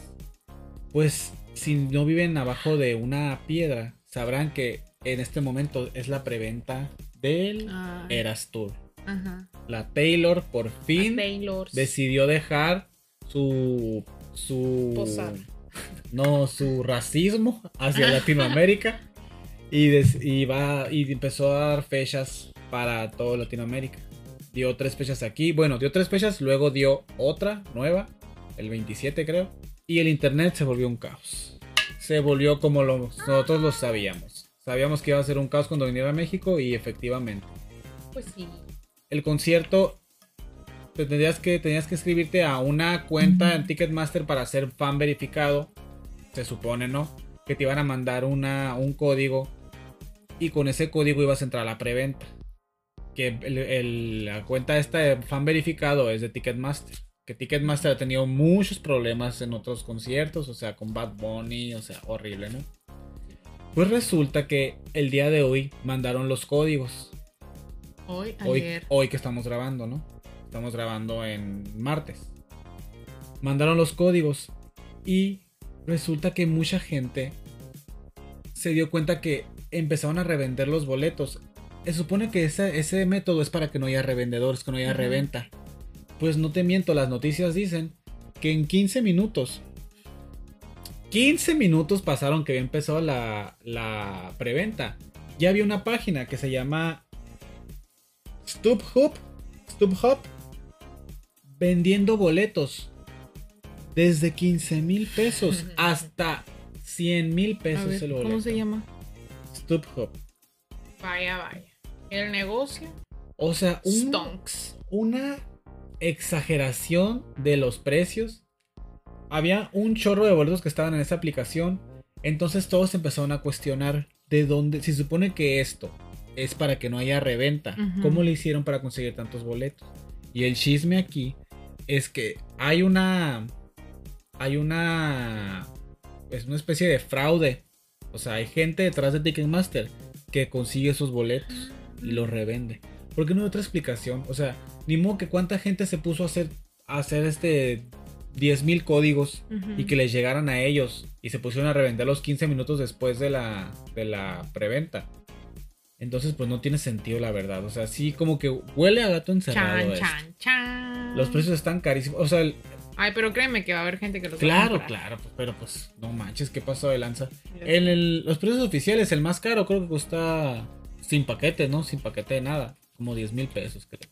Pues si no viven abajo de una piedra, sabrán que en este momento es la preventa del Ay, Eras Tour. Ajá. La Taylor por fin Taylor. decidió dejar su su Posar. (laughs) no su racismo hacia Latinoamérica (laughs) y, des- y va y empezó a dar fechas para todo Latinoamérica. Dio tres fechas aquí, bueno, dio tres fechas, luego dio otra nueva, el 27 creo, y el internet se volvió un caos. Se volvió como lo- nosotros lo sabíamos. Sabíamos que iba a ser un caos cuando viniera a México y efectivamente Pues sí. el concierto te tendrías que tenías que escribirte a una cuenta en Ticketmaster para ser fan verificado se supone no que te iban a mandar una, un código y con ese código ibas a entrar a la preventa que el- el- la cuenta esta de fan verificado es de Ticketmaster que Ticketmaster ha tenido muchos problemas en otros conciertos o sea con Bad Bunny o sea horrible no pues resulta que el día de hoy mandaron los códigos Hoy, ayer. hoy que estamos grabando, ¿no? Estamos grabando en martes. mandaron los códigos y resulta que mucha gente se dio cuenta que empezaron a revender los boletos. Se supone que ese, ese método es para que no haya revendedores, que no haya reventa. Pues no te miento, las noticias dicen que en 15 minutos, 15 minutos pasaron que había empezado la, la preventa. Ya había una página que se llama StubHub, StubHub, vendiendo boletos desde 15 mil pesos (laughs) hasta 100 mil pesos ver, el boleto. ¿Cómo se llama? StubHub. Vaya, vaya. El negocio. O sea, un- Stonks. una exageración de los precios. Había un chorro de boletos que estaban en esa aplicación. Entonces todos empezaron a cuestionar de dónde. Si supone que esto es para que no haya reventa. ¿cómo le hicieron para conseguir tantos boletos? Y el chisme aquí es que hay una. Hay una. Es una especie de fraude. O sea, hay gente detrás de Ticketmaster que consigue esos boletos y los revende. Porque no hay otra explicación. O sea, ni modo que cuánta gente se puso a hacer, a hacer este 10.000 códigos y que les llegaran a ellos y se pusieron a revender los 15 minutos después de la, de la preventa. Entonces, pues no tiene sentido, la verdad. O sea, sí, como que huele a gato encerrado. Chan, chan, chan. Los precios están carísimos. O sea, el- Ay, pero créeme que va a haber gente que los va a claro, claro, pues, pero pues no manches, qué pasó de lanza. En el- los precios oficiales, el más caro creo que cuesta sin paquete, ¿no? Sin paquete de nada. Como 10 mil pesos, creo.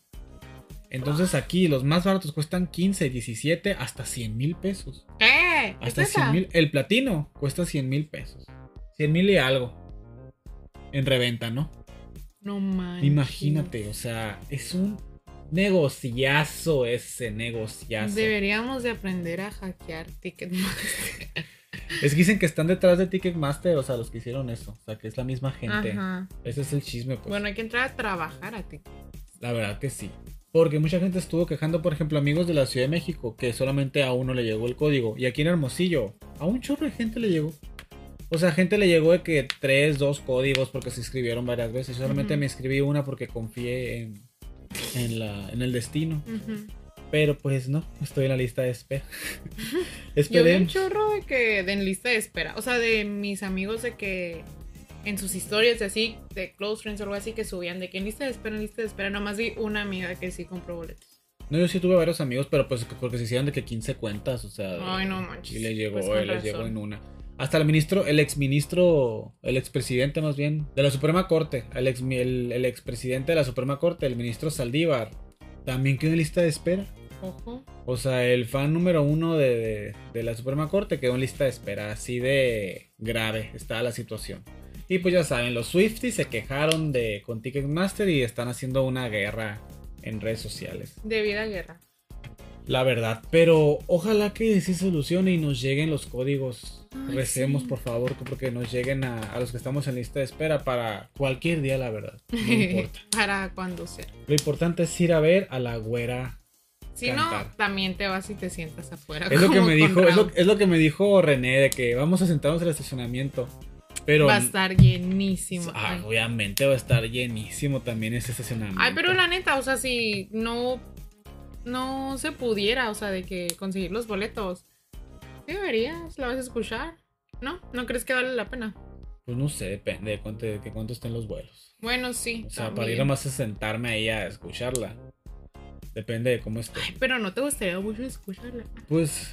Entonces aquí los más baratos cuestan 15, 17, hasta 100 mil pesos. ¿Qué? Hasta ¿Es esa? 100 mil. El platino cuesta 100 mil pesos. 100 mil y algo. En reventa, ¿no? No manches. Imagínate, o sea, es un negociazo ese negociazo. Deberíamos de aprender a hackear Ticketmaster. (laughs) Es que dicen que están detrás de Ticketmaster, o sea, los que hicieron eso. O sea, que es la misma gente. Ajá. Ese es el chisme, pues. Bueno, hay que entrar a trabajar a ti. La verdad que sí. Porque mucha gente estuvo quejando, por ejemplo, amigos de la Ciudad de México, que solamente a uno le llegó el código. Y aquí en Hermosillo, a un chorro de gente le llegó. O sea, gente le llegó de que tres, dos códigos porque se inscribieron varias veces. Yo solamente me inscribí una porque confié en, en, la, en el destino. Ujú. Pero pues no, estoy en la lista de espera. (laughs) Yo vi un chorro de que de en lista de espera. O sea, de mis amigos de que en sus historias de así, de close friends o algo así, que subían de que en lista de espera, en lista de espera. Nomás vi una amiga que sí compró boletos. No, yo sí tuve varios amigos, pero pues porque se hicieron de que 15 cuentas, o sea. Ay, no manches. Y le llegó, Pues les llegó en una. Hasta el ministro, el exministro, el expresidente más bien, de la Suprema Corte, el, ex, el, el expresidente de la Suprema Corte, el ministro Saldívar, también quedó en lista de espera. O sea, el fan número uno de, de- de la Suprema Corte quedó en lista de espera. Así de grave está la situación. Y pues ya saben, los Swifties se quejaron de con Ticketmaster y están haciendo una guerra en redes sociales. De vida a guerra. La verdad, pero ojalá que sí solucione y nos lleguen los códigos. Ay, Recemos, sí. por favor, que- porque nos lleguen a, a los que estamos en lista de espera para cualquier día, la verdad. No (laughs) importa. Para cuando sea. Lo importante es ir a ver a la güera. Si Cantar. no, también te vas y te sientas afuera. Es lo que me dijo, es lo, Raúl. es lo que me dijo René, de que vamos a sentarnos en el estacionamiento. Pero Va a estar llenísimo. ah, obviamente va a estar llenísimo también ese estacionamiento. Ay, pero la neta, o sea, si no, no se pudiera, o sea, de que conseguir los boletos, ¿sí deberías, la vas a escuchar, ¿no? ¿No crees que vale la pena? Pues no sé, depende de cuánto, de cuánto estén los vuelos. Bueno, sí. O sea, para ir nomás a sentarme ahí a escucharla. Depende de cómo esté. Ay, pero no te gustaría mucho escucharla. Pues.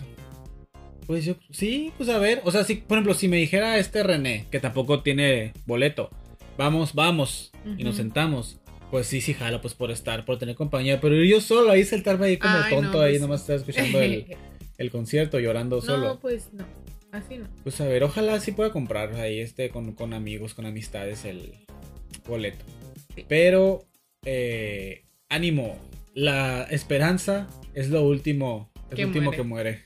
Pues yo. Sí, pues a ver. O sea, si, por ejemplo, si me dijera este René, que tampoco tiene boleto, vamos, vamos, y nos sentamos. Pues sí, sí, jalo, pues por estar, por tener compañía. Pero yo solo ahí sentarme ahí como Ay, no, tonto, ahí pues nomás sí. estar escuchando el, (laughs) el concierto, llorando solo. No, pues no. Así no. Pues a ver, ojalá sí pueda comprar ahí este con, con amigos, con amistades el boleto. Sí. Pero, eh, ánimo, la esperanza es lo último, es lo último muere. que muere.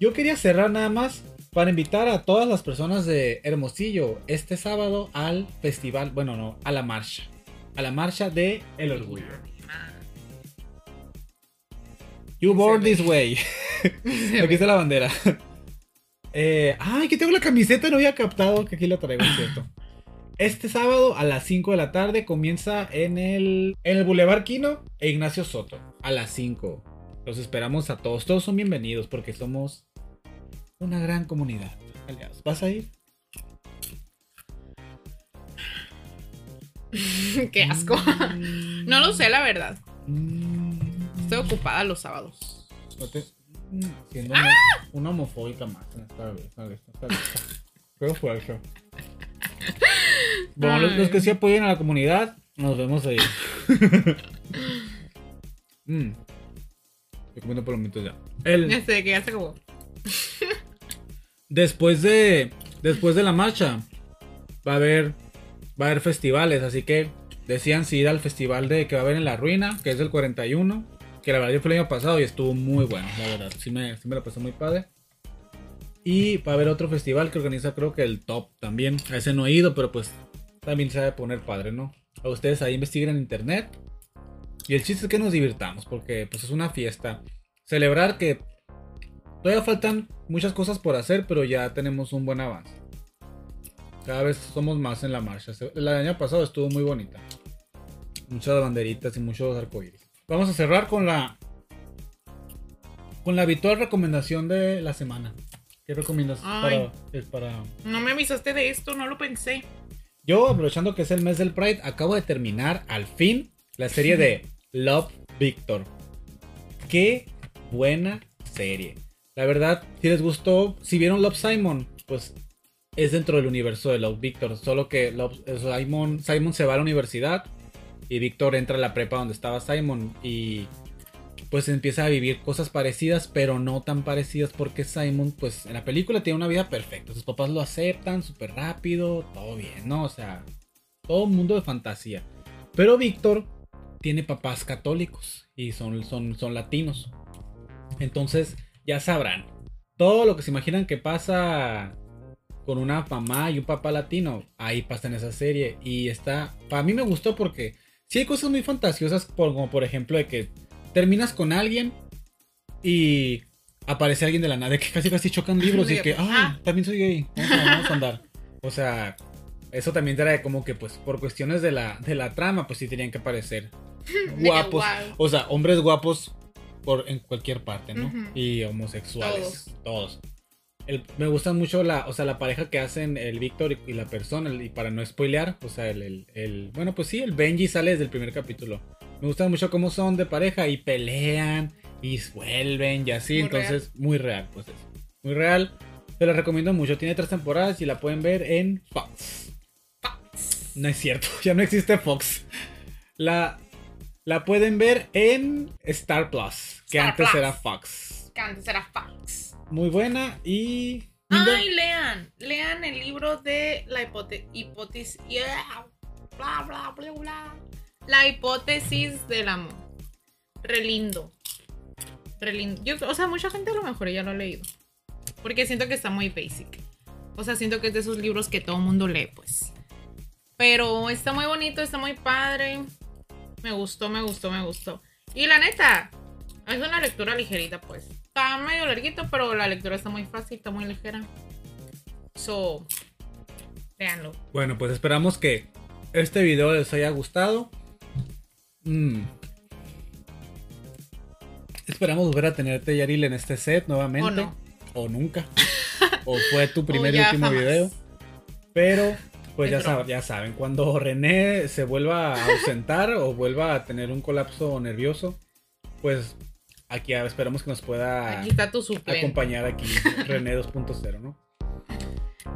Yo quería cerrar nada más para invitar a todas las personas de Hermosillo este sábado al festival, bueno, no, a la marcha. A la marcha de El Orgullo. You born this way. (laughs) Aquí está la bandera. Eh, ay, que tengo la camiseta, no había captado que aquí la traigo, es cierto. Este sábado a las 5 de la tarde comienza en el, en el Boulevard Quino e Ignacio Soto. A las 5. Los esperamos a todos. Todos son bienvenidos porque somos una gran comunidad. Aliados. ¿Vas a ir? (laughs) Qué asco. Mm, No lo sé, la verdad. mm, Estoy ocupada los sábados. no te- mm, Siendo ¡Ah! una, homofóbica más. Vez, esta vez, esta vez. Creo fue eso. Bueno, los, los que sí apoyen a la comunidad, nos vemos ahí. (laughs) mm. Estoy comiendo palomitas ya. El, Este, que ya se acabó. (laughs) después de después de la marcha va a haber va a haber festivales, así que decían si ir al festival de que va a haber en la ruina, que es del 41, que la verdad yo fui el año pasado y estuvo muy bueno, la verdad, sí me, sí me la pasé muy padre. Y va a haber otro festival que organiza creo que el Top también, a ese no he ido, pero pues también se poner padre, ¿no? A ustedes ahí investiguen en internet. Y el chiste es que nos divirtamos, porque pues es una fiesta. Celebrar que Todavía faltan muchas cosas por hacer, pero ya tenemos un buen avance. Cada vez somos más en la marcha. El año pasado estuvo muy bonita. Muchas banderitas y muchos arcoíris. Vamos a cerrar con la con la habitual recomendación de la semana. ¿Qué recomiendas Ay. para, es para No me avisaste de esto, no lo pensé. Yo, aprovechando que es el mes del Pride, acabo de terminar al fin la serie de Love Victor. Qué buena serie. La verdad, si les gustó, si vieron Love Simon, pues es dentro del universo de Love Victor. Solo que Love- eh, Simon, Simon se va a la universidad y Victor entra a la prepa donde estaba Simon y pues empieza a vivir cosas parecidas, pero no tan parecidas porque Simon, pues en la película tiene una vida perfecta. Sus papás lo aceptan súper rápido, todo bien, ¿no? O sea, todo un mundo de fantasía. Pero Víctor tiene papás católicos y son, son, son latinos. Entonces, ya sabrán, todo lo que se imaginan que pasa con una mamá y un papá latino, ahí pasa en esa serie. Y está, para mí me gustó porque sí hay cosas muy fantasiosas, como por ejemplo de que terminas con alguien y aparece alguien de la nada, que casi casi chocan libros y que, ah, también soy gay, vamos a, vamos a andar. O sea, eso también trae como que, pues, por cuestiones de la, de la trama, pues sí tenían que aparecer (laughs) guapos. O sea, hombres guapos por, en cualquier parte, ¿no? Y homosexuales, todos. El- me gustan mucho la, o sea, la pareja que hacen el Víctor y, y la persona, y para no spoilear, o sea, el, el- el- bueno, pues sí, el Benji sale desde el primer capítulo. Me gustan mucho cómo son de pareja y pelean y vuelven y así, Muy entonces, muy real, pues eso. Muy real. Se la recomiendo mucho. Tiene tres temporadas y la pueden ver en Fox. No es cierto, (laughs) ya no existe Fox. La, la pueden ver en Star Plus, que Star antes Plus. era Fox. Que antes era Fox. Muy buena y... Ay, lean. Lean el libro de la hipote- hipótesis. yeah, bla, bla, bla, bla. La hipótesis del amor. Re lindo. Re lindo. Yo, o sea, mucha gente a lo mejor ya lo ha leído. Porque siento que está muy basic. O sea, siento que es de esos libros que todo mundo lee, pues. Pero está muy bonito, está muy padre. Me gustó, me gustó, me gustó. Y la neta, es una lectura ligerita, pues. Está medio larguito, pero la lectura está muy fácil, está muy ligera. So, véanlo. Bueno, pues esperamos que este video les haya gustado. Mm. Esperamos volver a tenerte, Yaril, en este set nuevamente. O no. O nunca. o fue tu (laughs) primer y último jamás. video. Pero, pues Es ya, sab- ya saben, cuando René se vuelva a ausentar o vuelva a tener un colapso nervioso, pues aquí esperamos que nos pueda Aquí está tu suplente. acompañar aquí René 2.0, ¿no?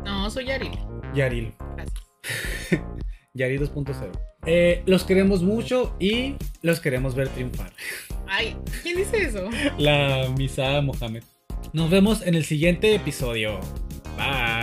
No, soy Yaril. Yaril. Gracias. (laughs) Yari 2.0. Eh, los queremos mucho y los queremos ver triunfar. Ay, ¿quién dice eso? La misa Mohamed. Nos vemos en el siguiente episodio. Bye.